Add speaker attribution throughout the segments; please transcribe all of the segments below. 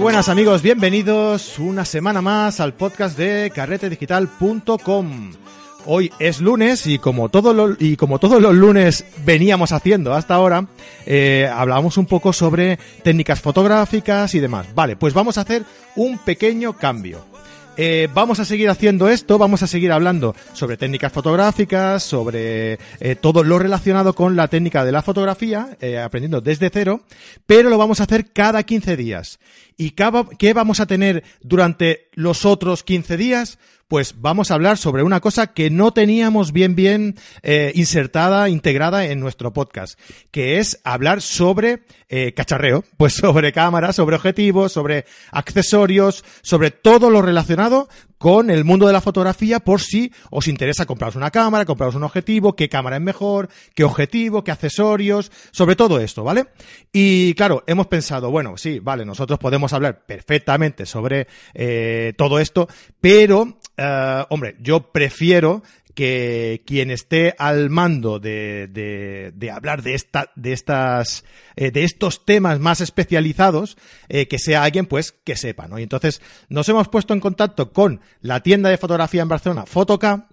Speaker 1: buenas amigos, bienvenidos una semana más al podcast de carretedigital.com. Hoy es lunes y como, todo y como todos los lunes veníamos haciendo hasta ahora, eh, hablábamos un poco sobre técnicas fotográficas y demás. Vale, pues vamos a hacer un pequeño cambio. Eh, vamos a seguir haciendo esto, vamos a seguir hablando sobre técnicas fotográficas, sobre eh, todo lo relacionado con la técnica de la fotografía, eh, aprendiendo desde cero, pero lo vamos a hacer cada 15 días. ¿Y qué vamos a tener durante los otros 15 días? Pues vamos a hablar sobre una cosa que no teníamos bien bien eh, insertada, integrada en nuestro podcast, que es hablar sobre eh, cacharreo, pues sobre cámaras, sobre objetivos, sobre accesorios, sobre todo lo relacionado con el mundo de la fotografía por si os interesa compraros una cámara, compraros un objetivo, qué cámara es mejor, qué objetivo, qué accesorios, sobre todo esto, ¿vale? Y claro, hemos pensado, bueno, sí, vale, nosotros podemos hablar perfectamente sobre eh, todo esto, pero, eh, hombre, yo prefiero que quien esté al mando de, de, de hablar de esta, de estas, eh, de estos temas más especializados, eh, que sea alguien pues que sepa, ¿no? Y entonces nos hemos puesto en contacto con la tienda de fotografía en Barcelona, Fotoca,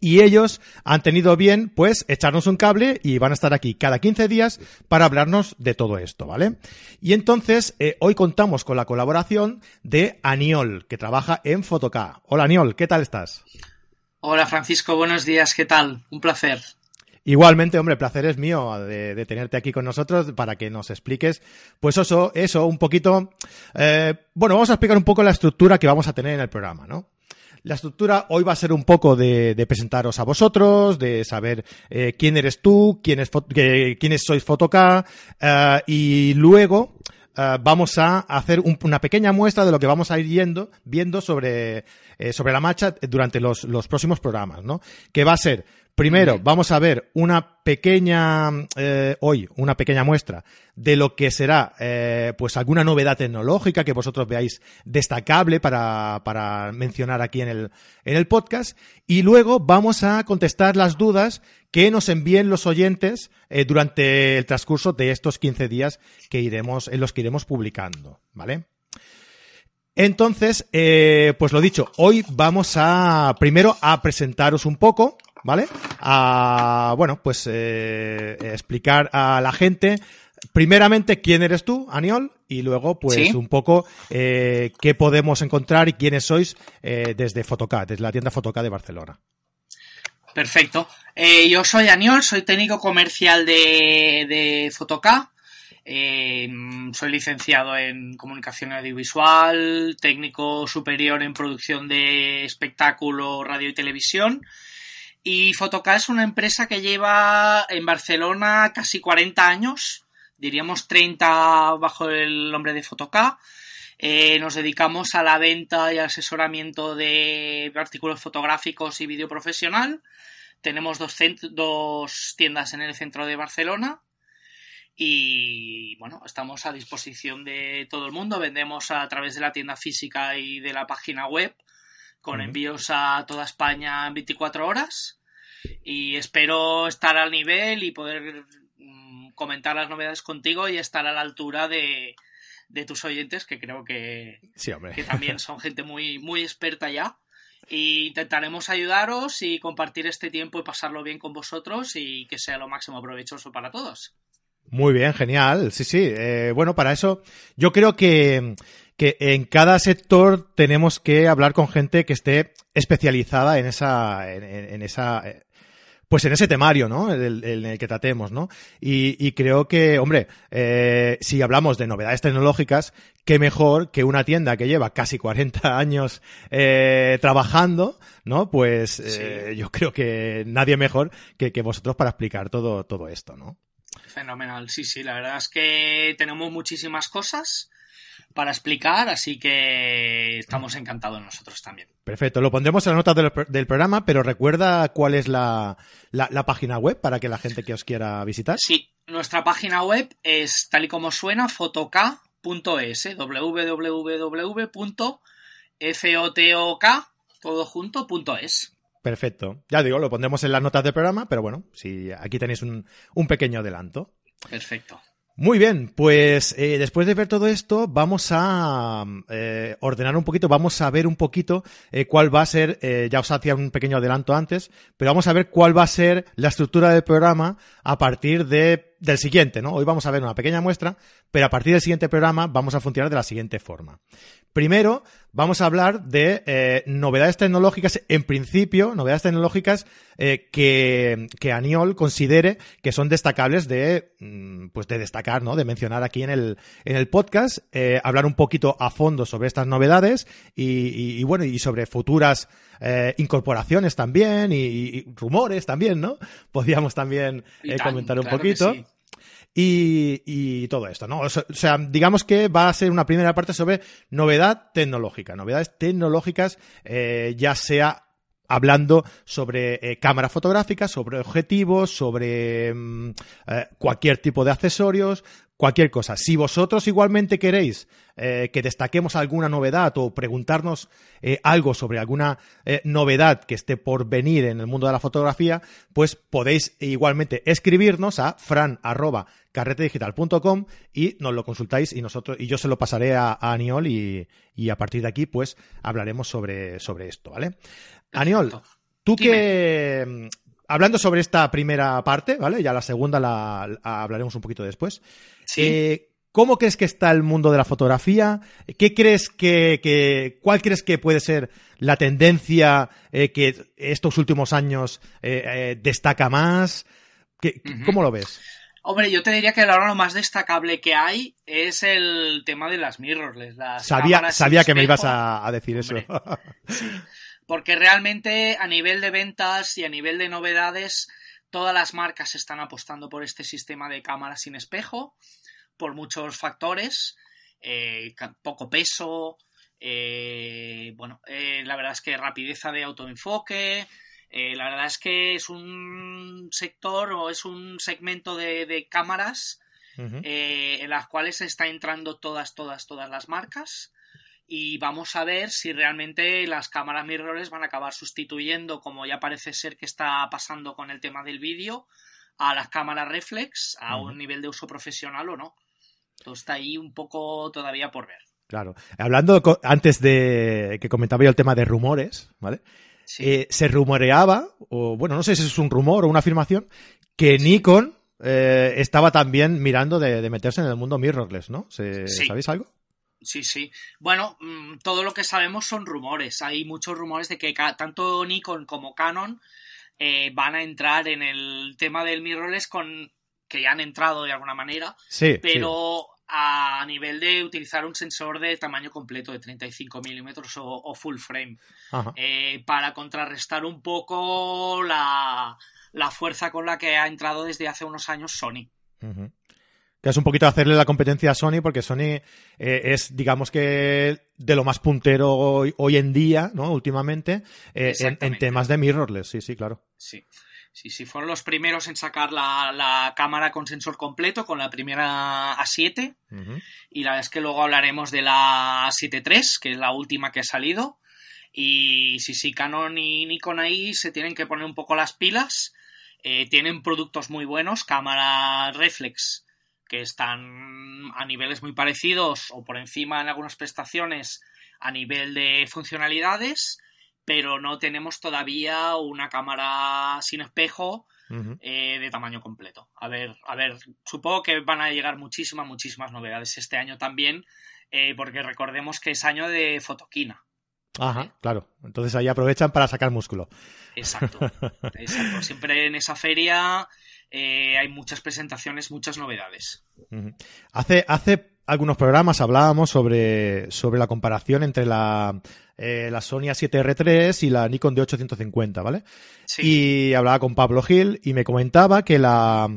Speaker 1: y ellos han tenido bien, pues, echarnos un cable y van a estar aquí cada 15 días para hablarnos de todo esto, ¿vale? Y entonces, eh, hoy contamos con la colaboración de Aniol, que trabaja en Fotoca. Hola Aniol, ¿qué tal estás?
Speaker 2: Hola Francisco, buenos días, ¿qué tal? Un placer.
Speaker 1: Igualmente, hombre, el placer es mío de, tenerte aquí con nosotros para que nos expliques, pues eso, eso, un poquito. Eh, bueno, vamos a explicar un poco la estructura que vamos a tener en el programa, ¿no? La estructura hoy va a ser un poco de, presentaros a vosotros, de saber eh, quién eres tú, quién es, quiénes sois Fotoca, eh, y luego eh, vamos a hacer una pequeña muestra de lo que vamos a ir yendo, viendo sobre, eh, sobre la marcha durante los, los próximos programas, ¿no? Que va a ser Primero, vamos a ver una pequeña, eh, hoy, una pequeña muestra de lo que será, eh, pues alguna novedad tecnológica que vosotros veáis destacable para, para mencionar aquí en el, en el podcast. Y luego vamos a contestar las dudas que nos envíen los oyentes eh, durante el transcurso de estos 15 días que iremos, en los que iremos publicando, ¿vale? Entonces, pues lo dicho, hoy vamos a primero a presentaros un poco, ¿vale? A, bueno, pues eh, explicar a la gente primeramente quién eres tú, Aniol, y luego pues un poco eh, qué podemos encontrar y quiénes sois eh, desde Fotoca, desde la tienda Fotoca de Barcelona.
Speaker 2: Perfecto. yo soy Aniol, soy técnico comercial de, de Fotoca. soy licenciado en comunicación audiovisual, técnico superior en producción de espectáculo, radio y televisión. Y Fotoca es una empresa que lleva en Barcelona casi 40 años, diríamos 30 bajo el nombre de Fotoca. Eh, nos dedicamos a la venta y asesoramiento de artículos fotográficos y vídeo profesional. Tenemos dos, dos tiendas en el centro de Barcelona y bueno, estamos a disposición de todo el mundo. Vendemos a través de la tienda física y de la página web con envíos a toda España en 24 horas. Y espero estar al nivel y poder mm, comentar las novedades contigo y estar a la altura de, tus oyentes, que creo que, que también son gente muy, muy experta ya. Y intentaremos ayudaros y compartir este tiempo y pasarlo bien con vosotros y que sea lo máximo provechoso para todos.
Speaker 1: Muy bien, genial. Sí, sí. Eh, bueno, para eso yo creo que que en cada sector tenemos que hablar con gente que esté especializada en esa, en, esa, pues en ese temario, ¿no? En el, que tratemos, ¿no? Y, creo que, hombre, eh, si hablamos de novedades tecnológicas, qué mejor que una tienda que lleva casi 40 años eh, trabajando, ¿no? Pues eh, yo creo que nadie mejor que, que vosotros para explicar todo, todo esto, ¿no?
Speaker 2: Fenomenal, sí, sí, la verdad es que tenemos muchísimas cosas para explicar, así que estamos encantados nosotros también.
Speaker 1: Perfecto, lo pondremos en la nota del, programa, pero recuerda cuál es la, página web para que la gente que os quiera visitar.
Speaker 2: Sí, nuestra página web es tal y como suena, fotok.es, ¿eh? www.fotok, todo junto,
Speaker 1: Perfecto. Ya digo, lo pondremos en las notas del programa, pero bueno, si aquí tenéis un, un pequeño adelanto.
Speaker 2: Perfecto.
Speaker 1: Muy bien, pues eh, después de ver todo esto, vamos a eh, ordenar un poquito, vamos a ver un poquito eh, cuál va a ser, ya os hacía un pequeño adelanto antes, pero vamos a ver cuál va a ser la estructura del programa a partir de, del siguiente, ¿no? Hoy vamos a ver una pequeña muestra, pero a partir del siguiente programa vamos a funcionar de la siguiente forma. Primero, vamos a hablar de eh, novedades tecnológicas, en principio, novedades tecnológicas eh, que, que Aniol considere que son destacables de, mm, pues de destacar, ¿no? De mencionar aquí en el, en el podcast, eh, hablar un poquito a fondo sobre estas novedades y, y- y bueno, y sobre futuras eh, incorporaciones también y, y rumores también, ¿no? Podríamos también eh,
Speaker 2: tan,
Speaker 1: comentar un
Speaker 2: claro
Speaker 1: poquito.
Speaker 2: sí.
Speaker 1: Y, y todo esto, ¿no? O sea, digamos que va a ser una primera parte sobre novedad tecnológica, novedades tecnológicas, eh, ya sea hablando sobre eh, cámara fotográfica, sobre objetivos, sobre mm, eh, cualquier tipo de accesorios, cualquier cosa. Si vosotros igualmente queréis eh, que destaquemos alguna novedad o preguntarnos eh, algo sobre alguna eh, novedad que esté por venir en el mundo de la fotografía, pues podéis igualmente escribirnos a fran@carretedigital.com y nos lo consultáis y nosotros y yo se lo pasaré a, a Aniol y, y a partir de aquí pues hablaremos sobre, sobre esto, ¿vale? Aniol, tú
Speaker 2: Dime.
Speaker 1: que hablando sobre esta primera parte, ¿vale? Ya la segunda la, la hablaremos un poquito después.
Speaker 2: Sí.
Speaker 1: Eh, ¿Cómo crees que está el mundo de la fotografía? ¿Qué crees que, que- cuál crees que puede ser la tendencia eh, que estos últimos años eh, eh, destaca más? ¿Qué-
Speaker 2: Ujú.
Speaker 1: ¿Cómo lo ves?
Speaker 2: Hombre, yo te diría que ahora lo más destacable que hay es el tema de las mirrorless. Las
Speaker 1: Sabía, sabía que me ibas a, a decir eso.
Speaker 2: Hombre. Porque realmente a nivel de ventas y a nivel de novedades, todas las marcas están apostando por este sistema de cámaras sin espejo, por muchos factores, eh, poco peso, eh, bueno, eh, la verdad es que rapidez de autoenfoque, la verdad es que es un sector o es un segmento de, de cámaras en las cuales está entrando todas, todas, todas las marcas. Y vamos a ver si realmente las cámaras mirrorless van a acabar sustituyendo, como ya parece ser que está pasando con el tema del vídeo, a las cámaras reflex a un nivel de uso profesional o no. Todo está ahí un poco todavía por ver.
Speaker 1: Claro. Hablando antes de que comentaba yo el tema de rumores, ¿vale?
Speaker 2: Sí.
Speaker 1: Eh, se rumoreaba, o bueno, no sé si es un rumor o una afirmación, que Nikon eh, estaba también mirando de, de meterse en el mundo mirrorless, ¿no? Se-
Speaker 2: Sí.
Speaker 1: ¿Sabéis algo?
Speaker 2: Sí, sí. Bueno, mm, todo lo que sabemos son rumores. Hay muchos rumores de que tanto Nikon como Canon eh, van a entrar en el tema del mirrorless con que ya han entrado de alguna manera,
Speaker 1: Sí.
Speaker 2: pero a nivel de utilizar un sensor de tamaño completo de 35 milímetros o, o full frame eh, para contrarrestar un poco la, la fuerza con la que ha entrado desde hace unos años Sony.
Speaker 1: Que es un poquito hacerle la competencia a Sony, porque Sony eh, es, digamos que, de lo más puntero hoy, hoy en día, ¿no? Últimamente, eh, en, temas de mirrorless, sí, sí, claro.
Speaker 2: Sí. Sí, sí, fueron los primeros en sacar la, la cámara con sensor completo, con la primera A7.
Speaker 1: Ujú.
Speaker 2: Y la verdad es que luego hablaremos de la A7 III, que es la última que ha salido. Y sí, sí, Canon y Nikon ahí se tienen que poner un poco las pilas. Eh, tienen productos muy buenos, cámaras reflex, que están a niveles muy parecidos o por encima en algunas prestaciones a nivel de funcionalidades, pero no tenemos todavía una cámara sin espejo eh, de tamaño completo. A ver, a ver, supongo que van a llegar muchísimas, muchísimas novedades este año también, eh, porque recordemos que es año de fotoquina.
Speaker 1: Ajá, claro. Entonces ahí aprovechan para sacar músculo.
Speaker 2: Exacto, exacto. Siempre en esa feria eh, hay muchas presentaciones, muchas novedades.
Speaker 1: Hace, hace algunos programas hablábamos sobre, sobre la comparación entre la, eh, la Sony A7R3 y la Nikon D850, ¿vale?
Speaker 2: Sí,
Speaker 1: Y hablaba con Pablo Gil y me comentaba que la...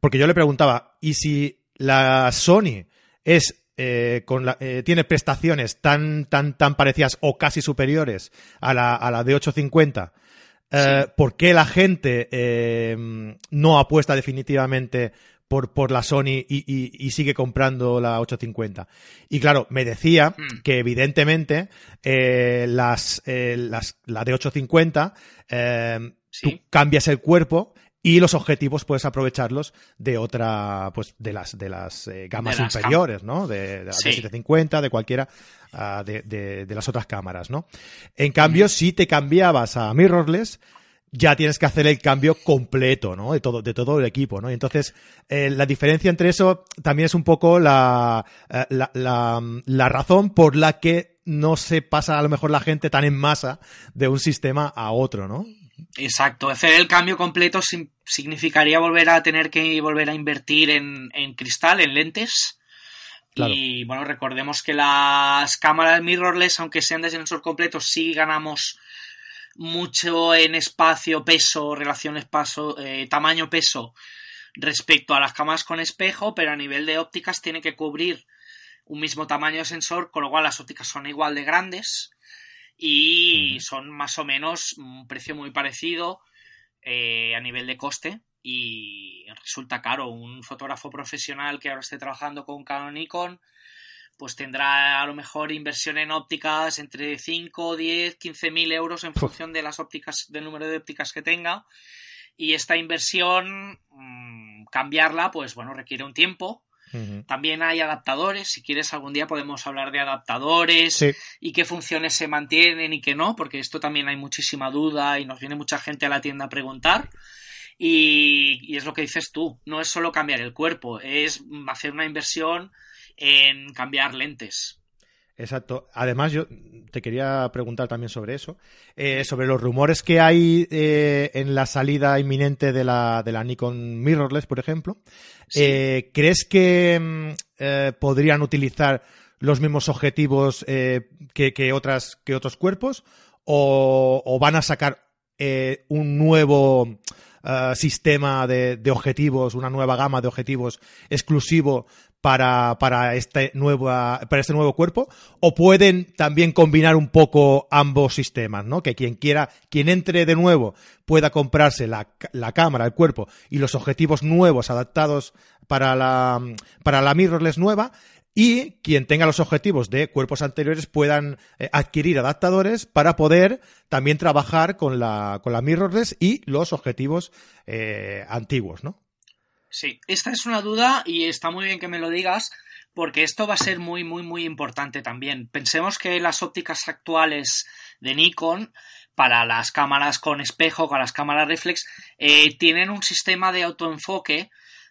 Speaker 1: Porque yo le preguntaba, ¿y si la Sony es... eh, con la- eh, tiene prestaciones tan, tan, tan parecidas o casi superiores a la, a la D850, eh,
Speaker 2: Sí.
Speaker 1: ¿por qué la gente eh, no apuesta definitivamente por, por la Sony y, y- y sigue comprando la 850? Y claro, me decía
Speaker 2: Mm.
Speaker 1: que evidentemente eh, las, las, la de 850 eh,
Speaker 2: Sí.
Speaker 1: tú cambias el cuerpo y los objetivos puedes aprovecharlos de otra, pues de las de las eh, gamas inferiores, ¿no? De, de, 750, de cualquiera uh, de, de, las otras cámaras, ¿no? En cambio, si te cambiabas a mirrorless, ya tienes que hacer el cambio completo, ¿no? De todo, de todo el equipo, ¿no? Y entonces, eh, la diferencia entre eso también es un poco la, eh, la, la, la, razón por la que no se pasa a lo mejor la gente tan en masa de un sistema a otro, ¿no?
Speaker 2: Exacto, hacer el cambio completo significaría volver a tener que volver a invertir en, en cristal, en lentes. Claro. Y bueno, recordemos que las cámaras mirrorless, aunque sean de sensor completo, sí ganamos mucho en espacio, peso, relación espacio, eh, tamaño, peso respecto a las cámaras con espejo, pero a nivel de ópticas tiene que cubrir un mismo tamaño de sensor, con lo cual las ópticas son igual de grandes y son más o menos un precio muy parecido eh, a nivel de coste y resulta caro. Un fotógrafo profesional que ahora esté trabajando con Canon Nikon pues tendrá a lo mejor inversión en ópticas entre 5, 10, 15 mil euros en función de las ópticas, del número de ópticas que tenga. Y esta inversión, mmm, cambiarla, pues bueno, requiere un tiempo. Uh -huh. También hay adaptadores, si quieres algún día podemos hablar de adaptadores sí. y qué funciones se mantienen y qué no, porque esto también hay muchísima duda y nos viene mucha gente a la tienda a preguntar. Y, y es lo que dices tú, no es solo cambiar el cuerpo, es hacer una inversión en cambiar lentes.
Speaker 1: Exacto. Además, yo te quería preguntar también sobre eso, eh, sobre los rumores que hay eh, en la salida inminente de la, de la Nikon Mirrorless, por ejemplo. Sí. Eh, ¿Crees que mm, eh, podrían utilizar los mismos objetivos eh, que, que, otras, que otros cuerpos? ¿O, o van a sacar un nuevo sistema de, de objetivos, una nueva gama de objetivos exclusivo para, para, este nueva, para este nuevo cuerpo, o pueden también combinar un poco ambos sistemas, ¿no? Que quien quiera, quien entre de nuevo pueda comprarse la, la cámara, el cuerpo y los objetivos nuevos adaptados para la, para la mirrorless nueva, y quien tenga los objetivos de cuerpos anteriores puedan eh, adquirir adaptadores para poder también trabajar con la, con la mirrorless y los objetivos eh, antiguos, ¿no?
Speaker 2: Sí, esta es una duda y está muy bien que me lo digas porque esto va a ser muy, muy, muy importante también. Pensemos que las ópticas actuales de Nikon para las cámaras con espejo, para las cámaras reflex, eh, tienen un sistema de autoenfoque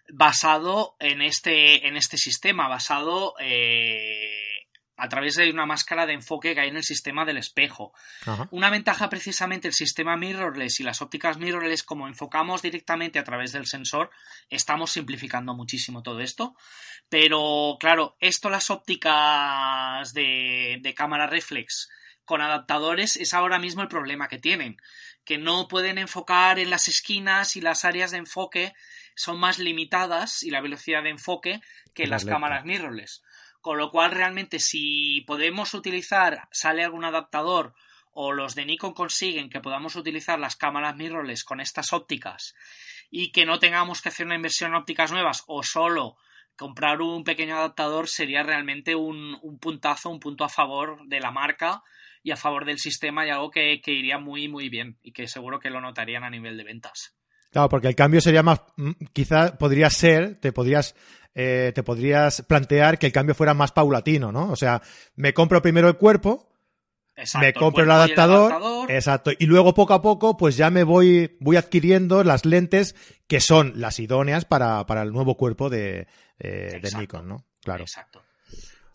Speaker 2: basado en este, en este sistema, basado eh, a través de una máscara de enfoque que hay en el sistema del espejo. Ajá. Una ventaja precisamente el sistema mirrorless y las ópticas mirrorless, como enfocamos directamente a través del sensor, estamos simplificando muchísimo todo esto. Pero claro, esto las ópticas de, de cámara reflex con adaptadores es ahora mismo el problema que tienen, que no pueden enfocar en las esquinas y las áreas de enfoque son más limitadas y la velocidad de enfoque que las cámaras mirrorless. Con lo cual, realmente, si podemos utilizar, sale algún adaptador o los de Nikon consiguen que podamos utilizar las cámaras mirrorless con estas ópticas y que no tengamos que hacer una inversión en ópticas nuevas o solo comprar un pequeño adaptador sería realmente un, un puntazo, un punto a favor de la marca y a favor del sistema y algo que, que iría muy, muy bien y que seguro que lo notarían a nivel de ventas.
Speaker 1: Claro, porque el cambio sería más, mm, quizá podría ser, te podrías eh, te podrías plantear que el cambio fuera más paulatino, ¿no? O sea, me compro primero el cuerpo, exacto, me compro el, el, adaptador, el, adaptador, exacto, y luego poco a poco, pues ya me voy, voy adquiriendo las lentes que son las idóneas para, para el nuevo cuerpo de, eh, de Nikon, ¿no? Claro.
Speaker 2: Exacto.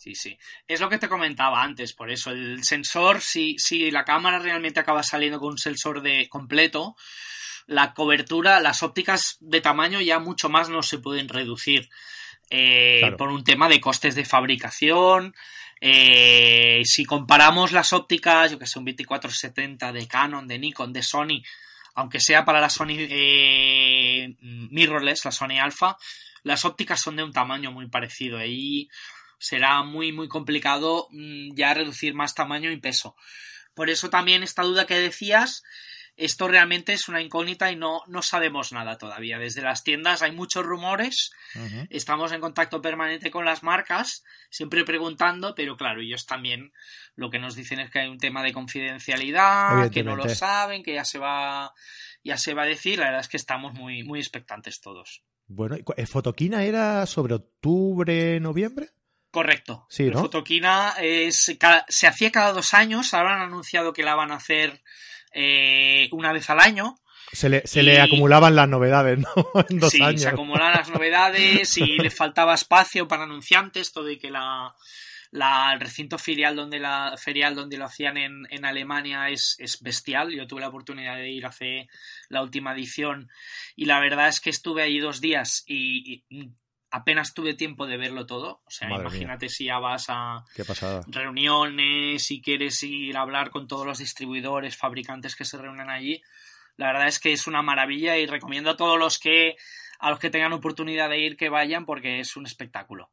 Speaker 2: Sí, sí. Es lo que te comentaba antes, por eso el sensor, si, si la cámara realmente acaba saliendo con un sensor de completo, la cobertura, las ópticas de tamaño ya mucho más no se pueden reducir eh, claro. por un tema de costes de fabricación. Eh, si comparamos las ópticas, yo que sé, un 2470 de Canon, de Nikon, de Sony, aunque sea para la Sony eh, mirrorless, la Sony Alpha, las ópticas son de un tamaño muy parecido. Ahí será muy, muy complicado mmm, ya reducir más tamaño y peso. Por eso también esta duda que decías, esto realmente es una incógnita y no, no sabemos nada todavía. Desde las tiendas hay muchos rumores, uh -huh. estamos en contacto permanente con las marcas, siempre preguntando, pero claro, ellos también lo que nos dicen es que hay un tema de confidencialidad, que no lo saben, que ya se va ya se va a decir, la verdad es que estamos muy, muy expectantes todos.
Speaker 1: Bueno, ¿Fotoquina era sobre octubre, noviembre?
Speaker 2: Correcto.
Speaker 1: Sí, ¿no?
Speaker 2: Fotoquina es, se hacía cada dos años, ahora han anunciado que la van a hacer eh, una vez al año.
Speaker 1: Se le, se le acumulaban las novedades, ¿no? En dos
Speaker 2: sí,
Speaker 1: años.
Speaker 2: se acumulan las novedades y le faltaba espacio para anunciantes, todo y que la, la, el recinto ferial donde, la, ferial donde lo hacían en, en Alemania es, es, bestial. Yo tuve la oportunidad de ir hace la última edición y la verdad es que estuve ahí dos días y, y apenas tuve tiempo de verlo todo. O sea,
Speaker 1: Madre
Speaker 2: imagínate si ya vas a reuniones, si quieres ir a hablar con todos los distribuidores, fabricantes que se reúnen allí. La verdad es que es una maravilla y recomiendo a todos los que a los que tengan oportunidad de ir que vayan porque es un espectáculo.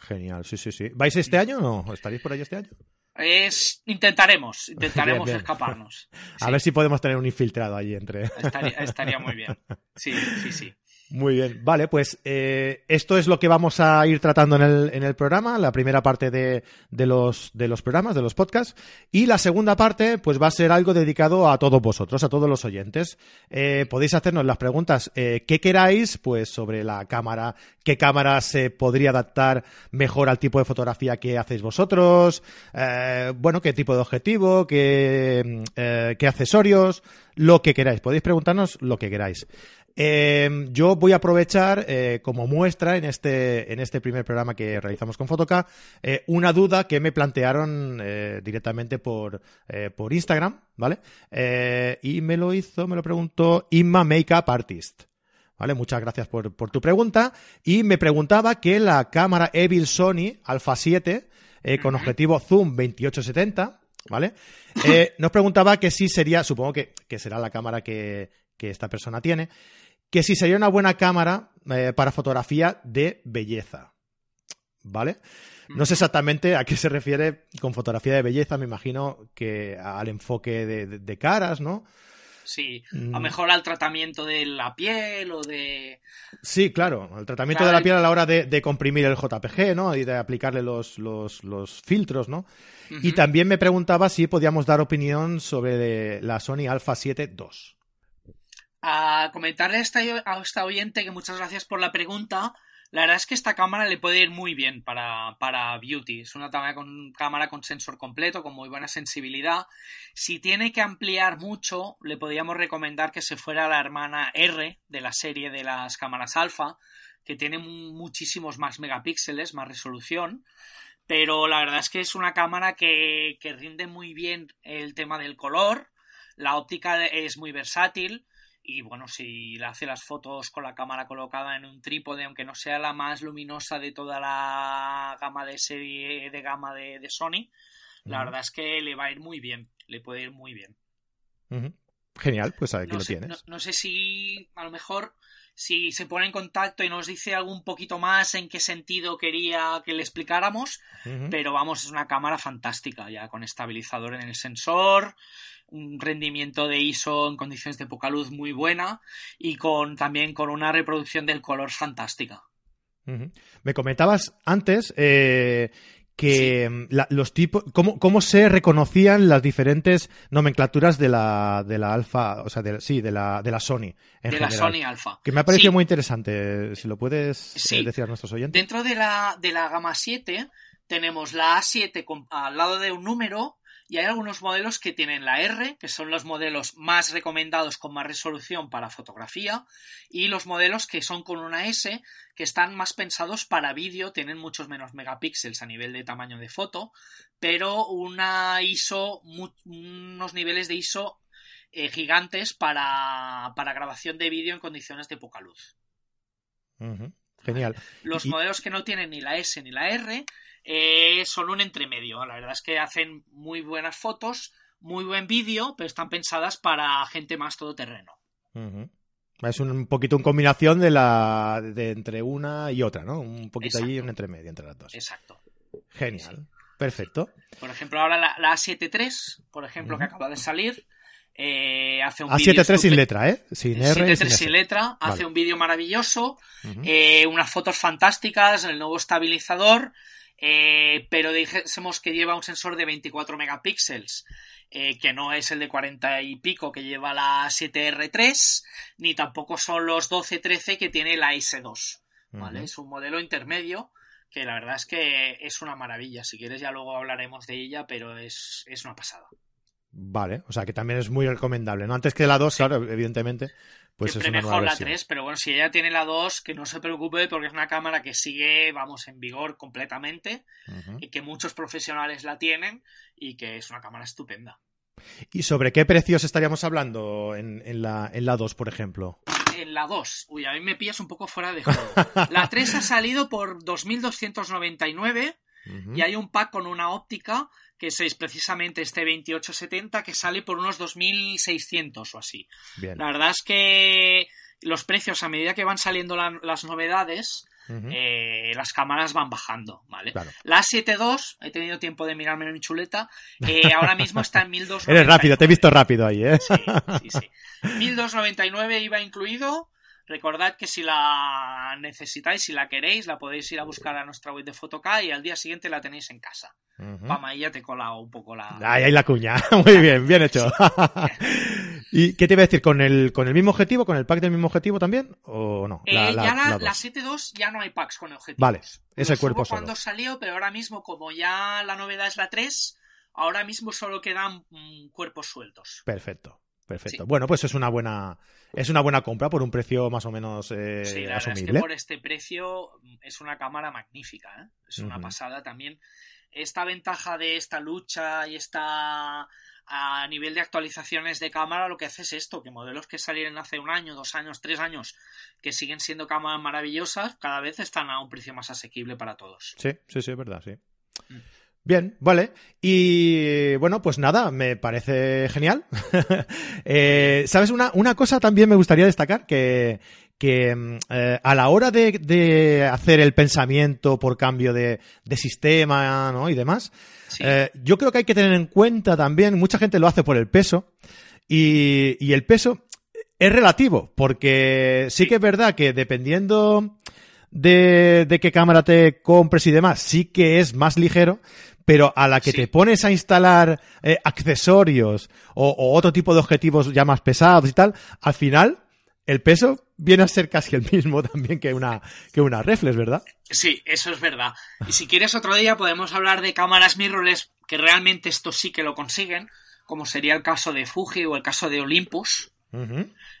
Speaker 1: Genial, sí, sí, sí. ¿Vais este año o no? ¿Estaréis por ahí este año?
Speaker 2: Es intentaremos, intentaremos
Speaker 1: Bien, bien.
Speaker 2: escaparnos.
Speaker 1: A
Speaker 2: Sí,
Speaker 1: ver si podemos tener un infiltrado allí entre.
Speaker 2: estaría, estaría muy bien. Sí, sí, sí.
Speaker 1: Muy bien, vale, pues eh, esto es lo que vamos a ir tratando en el, en el programa, la primera parte de, de, los, de los programas, de los podcasts, y la segunda parte pues va a ser algo dedicado a todos vosotros, a todos los oyentes. Eh, podéis hacernos las preguntas eh, que queráis, pues sobre la cámara, qué cámara se podría adaptar mejor al tipo de fotografía que hacéis vosotros, eh, bueno, qué tipo de objetivo, qué, eh, qué accesorios, lo que queráis. Podéis preguntarnos lo que queráis. Eh, yo voy a aprovechar eh, como muestra en este, en este primer programa que realizamos con Fotoca eh, una duda que me plantearon eh, directamente por, por Instagram, ¿vale? Y me lo hizo, me lo preguntó Inma Makeup Artist. ¿Vale? Muchas gracias por, por tu pregunta. Y me preguntaba que la cámara Evil Sony Alpha 7 eh, con objetivo Zoom 2870, ¿vale? Nos preguntaba que si sería, supongo que, que será la cámara que, que esta persona tiene, que si sería una buena cámara eh, para fotografía de belleza. ¿Vale? No sé exactamente a qué se refiere con fotografía de belleza, me imagino que al enfoque de, de- de caras, ¿no?
Speaker 2: Sí, a
Speaker 1: Mm.
Speaker 2: lo mejor al tratamiento de la piel o de...
Speaker 1: Sí, claro, el tratamiento
Speaker 2: Claro,
Speaker 1: de la
Speaker 2: el-
Speaker 1: piel a la hora de, de comprimir el JPG, ¿no? Y de aplicarle los, los, los filtros, ¿no? Y también me preguntaba si podíamos dar opinión sobre la Sony Alpha 7 II.
Speaker 2: A comentarle a esta, oyente que muchas gracias por la pregunta. La verdad es que esta cámara le puede ir muy bien para, para beauty. Es una con, cámara con sensor completo, con muy buena sensibilidad. Si tiene que ampliar mucho, le podríamos recomendar que se fuera la hermana R de la serie de las cámaras alfa, que tiene muchísimos más megapíxeles, más resolución. Pero la verdad es que es una cámara que, que rinde muy bien el tema del color. La óptica es muy versátil. Y bueno, si le hace las fotos con la cámara colocada en un trípode, aunque no sea la más luminosa de toda la gama de serie de gama de, de Sony, la verdad es que le va a ir muy bien, le puede ir muy bien.
Speaker 1: Genial, pues aquí
Speaker 2: No
Speaker 1: lo
Speaker 2: sé,
Speaker 1: tienes.
Speaker 2: no, no sé si a lo mejor si se pone en contacto y nos dice algo un poquito más en qué sentido quería que le explicáramos, pero vamos, es una cámara fantástica ya con estabilizador en el sensor, un rendimiento de ISO en condiciones de poca luz muy buena y con también con una reproducción del color fantástica.
Speaker 1: Me comentabas antes eh, que mm, la- los tipos, cómo, cómo se reconocían las diferentes nomenclaturas de la, de la alfa, o sea, de, sí, de la, de la Sony en
Speaker 2: de la. Sony Alpha.
Speaker 1: Que me ha parecido
Speaker 2: Sí.
Speaker 1: muy interesante. Si lo puedes eh,
Speaker 2: Sí.
Speaker 1: decir a nuestros oyentes.
Speaker 2: Dentro de la, de la gama 7 tenemos la A7 con- al lado de un número y hay algunos modelos que tienen la R, que son los modelos más recomendados con más resolución para fotografía, y los modelos que son con una S, que están más pensados para vídeo, tienen muchos menos megapíxeles a nivel de tamaño de foto, pero una ISO, unos niveles de ISO eh, gigantes para, para grabación de vídeo en condiciones de poca luz.
Speaker 1: Genial.
Speaker 2: Los
Speaker 1: Y-
Speaker 2: modelos que no tienen ni la S ni la R eh, son un entremedio. La verdad es que hacen muy buenas fotos, muy buen vídeo, pero están pensadas para gente más todoterreno.
Speaker 1: Es un poquito una combinación de la de entre una y otra, ¿no? Un poquito allí,
Speaker 2: Exacto.
Speaker 1: un entre medio entre las dos.
Speaker 2: Exacto.
Speaker 1: Genial. Perfecto.
Speaker 2: Por ejemplo, ahora la, la A7 III, por ejemplo, que acaba de salir, eh, hace un
Speaker 1: A
Speaker 2: vídeo
Speaker 1: 7.3 sin letra, ¿eh? Sin R y
Speaker 2: 7.3
Speaker 1: sin
Speaker 2: letra, hace
Speaker 1: Vale.
Speaker 2: un vídeo maravilloso, eh, unas fotos fantásticas, el nuevo estabilizador Eh, pero dijésemos que lleva un sensor de 24 megapíxeles, eh, que no es el de 40 y pico que lleva la 7R3, ni tampoco son los 12-13 que tiene la S2. ¿vale? Es un modelo intermedio que la verdad es que es una maravilla. Si quieres ya luego hablaremos de ella, pero es, es una pasada.
Speaker 1: Vale, o sea que también es muy recomendable, ¿no? Antes que la 2, claro, evidentemente. Pues
Speaker 2: Siempre mejor la 3, pero bueno, si ella tiene la 2, que no se preocupe porque es una cámara que sigue, vamos, en vigor completamente y que muchos profesionales la tienen y que es una cámara estupenda.
Speaker 1: ¿Y sobre qué precios estaríamos hablando en, en, la, en la 2, por ejemplo?
Speaker 2: En la 2, uy, a mí me pillas un poco fuera de juego. la 3 ha salido por 2.299 y hay un pack con una óptica que es precisamente este 2870 que sale por unos 2.600 o así. La verdad es que los precios a medida que van saliendo las novedades, eh, las cámaras van bajando, ¿vale? La 7.2, he tenido tiempo de mirarme en mi chuleta, eh, ahora mismo está en 1.299.
Speaker 1: Eres rápido, te he visto rápido ahí, ¿eh?
Speaker 2: Sí, sí, sí. 1.299 iba incluido, Recordad que si la necesitáis, si la queréis, la podéis ir a buscar a nuestra web de Fotoca y al día siguiente la tenéis en casa. Pama, ahí ya te he colado un poco la.
Speaker 1: Ahí hay la cuña. Muy bien, bien hecho. ¿Y qué te iba a decir? ¿Con el, ¿Con el mismo objetivo? ¿Con el pack del mismo objetivo también? ¿O no?
Speaker 2: La, eh, ya la, la, 7.2 ya no hay packs con objetivos.
Speaker 1: Vale, es el cuerpo
Speaker 2: solo. cuando salió, pero ahora mismo, como ya la novedad es la 3, ahora mismo solo quedan mm, cuerpos sueltos.
Speaker 1: Perfecto. Perfecto. Bueno, pues es una buena es una buena compra por un precio más o menos eh,
Speaker 2: sí, la
Speaker 1: asumible.
Speaker 2: Es que por este precio mm, es una cámara magnífica, ¿eh? es una pasada también. Esta ventaja de esta lucha y esta a nivel de actualizaciones de cámara lo que hace es esto, que modelos que salieron hace un año, dos años, tres años, que siguen siendo cámaras maravillosas, cada vez están a un precio más asequible para todos.
Speaker 1: Sí, sí, sí, es verdad, sí. Mm. Bien, vale. Y bueno, pues nada, me parece genial. eh, ¿Sabes? Una, una cosa también me gustaría destacar que, que mm, eh, a la hora de, de, hacer el pensamiento por cambio de, de sistema ¿no? y demás, eh, yo creo que hay que tener en cuenta también, mucha gente lo hace por el peso, y, y el peso es relativo, porque sí que es verdad que dependiendo de, de qué cámara te compres y demás, sí que es más ligero, pero a la que te pones a instalar eh, accesorios o, otro tipo de objetivos ya más pesados y tal, al final el peso viene a ser casi el mismo también que una, que una reflex, ¿verdad?
Speaker 2: Sí, eso es verdad. Y si quieres otro día podemos hablar de cámaras mirrorless que realmente esto sí que lo consiguen, como sería el caso de Fuji o el caso de Olympus,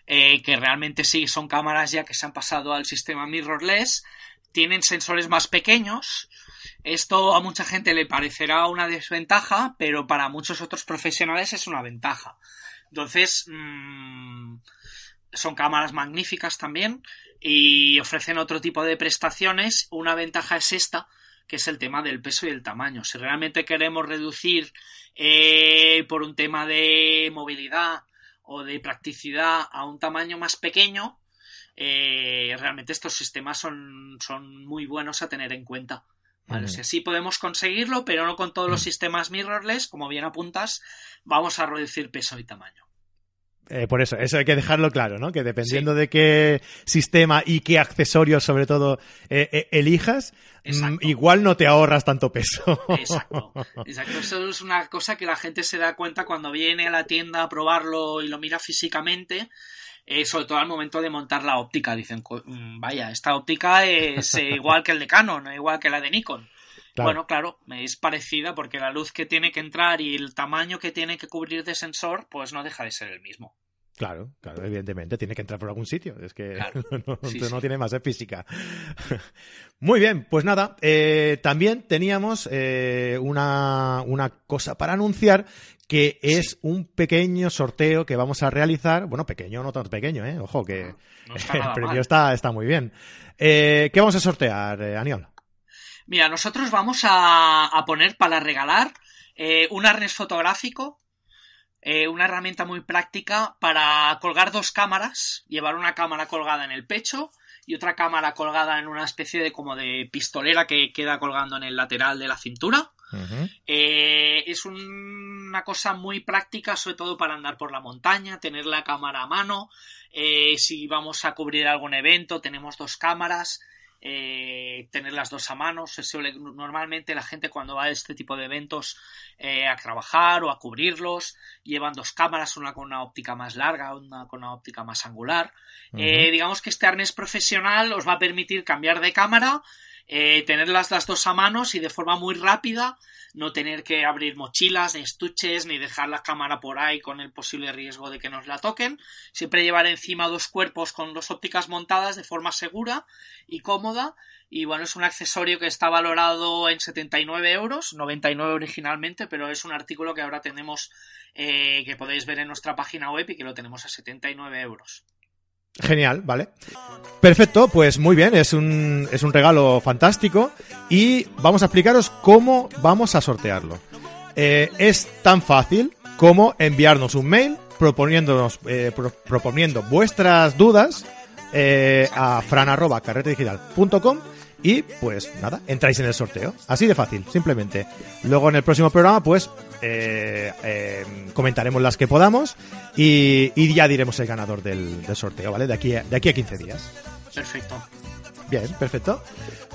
Speaker 2: eh, que realmente sí son cámaras ya que se han pasado al sistema mirrorless, tienen sensores más pequeños, esto a mucha gente le parecerá una desventaja, pero para muchos otros profesionales es una ventaja. Entonces, mmm, son cámaras magníficas también y ofrecen otro tipo de prestaciones. Una ventaja es esta, que es el tema del peso y el tamaño. Si realmente queremos reducir eh, por un tema de movilidad o de practicidad a un tamaño más pequeño, eh, realmente estos sistemas son, son muy buenos a tener en cuenta. Vale, sí podemos conseguirlo, pero no con todos los sistemas mirrorless, como bien apuntas, vamos a reducir peso y tamaño.
Speaker 1: Eh, por eso, eso hay que dejarlo claro, ¿no? Que dependiendo de qué sistema y qué accesorios, sobre todo, eh, eh, elijas, mm, igual no te ahorras tanto peso.
Speaker 2: Exacto. Exacto. Eso es una cosa que la gente se da cuenta cuando viene a la tienda a probarlo y lo mira físicamente eh, sobre todo al momento de montar la óptica. Dicen, mm, vaya, esta óptica es eh, igual que el de Canon, igual que la de Nikon. Bueno, claro, es parecida porque la luz que tiene que entrar y el tamaño que tiene que cubrir de sensor, pues no deja de ser el mismo.
Speaker 1: Claro, claro, evidentemente, tiene que entrar por algún sitio. Es que no, tiene más de física. Muy bien, pues nada, eh, también teníamos una, una cosa para anunciar que es un pequeño sorteo que vamos a realizar. Bueno, pequeño, no tan pequeño, ¿eh? Ojo, que el premio está, está, muy bien. Eh, ¿Qué vamos a sortear, eh, Aniol?
Speaker 2: Mira, nosotros vamos a, poner para regalar eh, un arnés fotográfico, una herramienta muy práctica para colgar dos cámaras, llevar una cámara colgada en el pecho y otra cámara colgada en una especie de como de pistolera que queda colgando en el lateral de la cintura. Eh, es una cosa muy práctica, sobre todo para andar por la montaña, tener la cámara a mano. Eh, si vamos a cubrir algún evento, tenemos dos cámaras. Eh, tener las dos a mano. normalmente la gente cuando va a este tipo de eventos eh, a trabajar o a cubrirlos llevan dos cámaras, una con una óptica más larga, una con una óptica más angular. Eh, digamos que este arnés profesional os va a permitir cambiar de cámara, tenerlas las dos a manos y de forma muy rápida no tener que abrir mochilas, ni estuches, ni dejar la cámara por ahí con el posible riesgo de que nos la toquen. Siempre llevar encima dos cuerpos con dos ópticas montadas de forma segura y cómoda. Y bueno, es un accesorio que está valorado en 79 euros, 99 originalmente, pero es un artículo que ahora tenemos, eh, que podéis ver en nuestra página web y que lo tenemos a 79 euros.
Speaker 1: Genial, vale. Perfecto, pues muy bien, es un, es un regalo fantástico y vamos a explicaros cómo vamos a sortearlo. Eh, es tan fácil como enviarnos un mail proponiéndonos, eh, proponiendo vuestras dudas eh, a fran.carretedigital.com y pues nada, entráis en el sorteo. Así de fácil, simplemente. Luego en el próximo programa, pues eh, eh, comentaremos las que podamos y, ya diremos el ganador del, sorteo, ¿vale? De aquí, a, de aquí a 15 días.
Speaker 2: Perfecto.
Speaker 1: Bien, perfecto.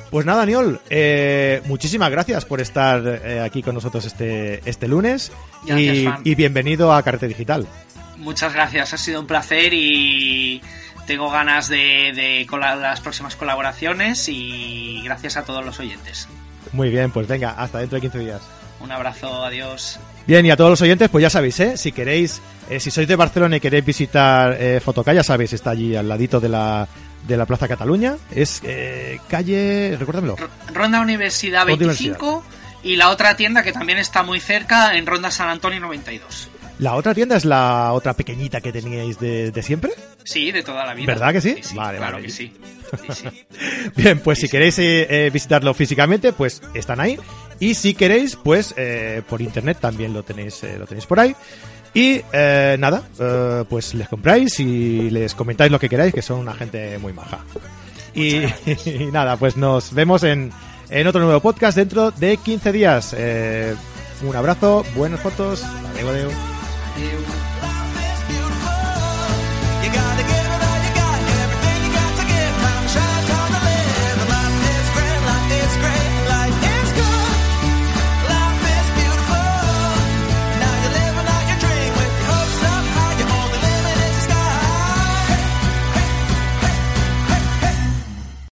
Speaker 1: Pues nada, Daniel, eh, muchísimas gracias por estar aquí con nosotros este, este lunes y, bienvenido a Carrete Digital.
Speaker 2: Muchas gracias, ha sido un placer y tengo ganas de, de las próximas colaboraciones y gracias a todos los oyentes.
Speaker 1: Muy bien, pues venga, hasta dentro de 15 días.
Speaker 2: Un abrazo, adiós.
Speaker 1: Bien, y a todos los oyentes, pues ya sabéis, ¿eh? si queréis, eh, si sois de Barcelona y queréis visitar eh, Fotocá, ya sabéis, está allí al ladito de la, de la Plaza Cataluña. Es eh, calle, recuérdamelo.
Speaker 2: Ronda Universidad 25 y la otra tienda que también está muy cerca en Ronda San Antonio 92.
Speaker 1: ¿La otra tienda es la otra pequeñita que teníais de, siempre?
Speaker 2: Sí, de toda la vida.
Speaker 1: ¿Verdad que sí?
Speaker 2: vale, claro que sí.
Speaker 1: Bien, pues si queréis eh, visitarlo físicamente, pues están ahí. Y si queréis, pues eh, por internet también lo tenéis, eh, lo tenéis por ahí. Y nada, pues les compráis y les comentáis lo que queráis, que son una gente muy maja. Y, nada, pues nos vemos en, en otro nuevo podcast dentro de 15 días. un abrazo, buenas fotos, adiós.
Speaker 2: you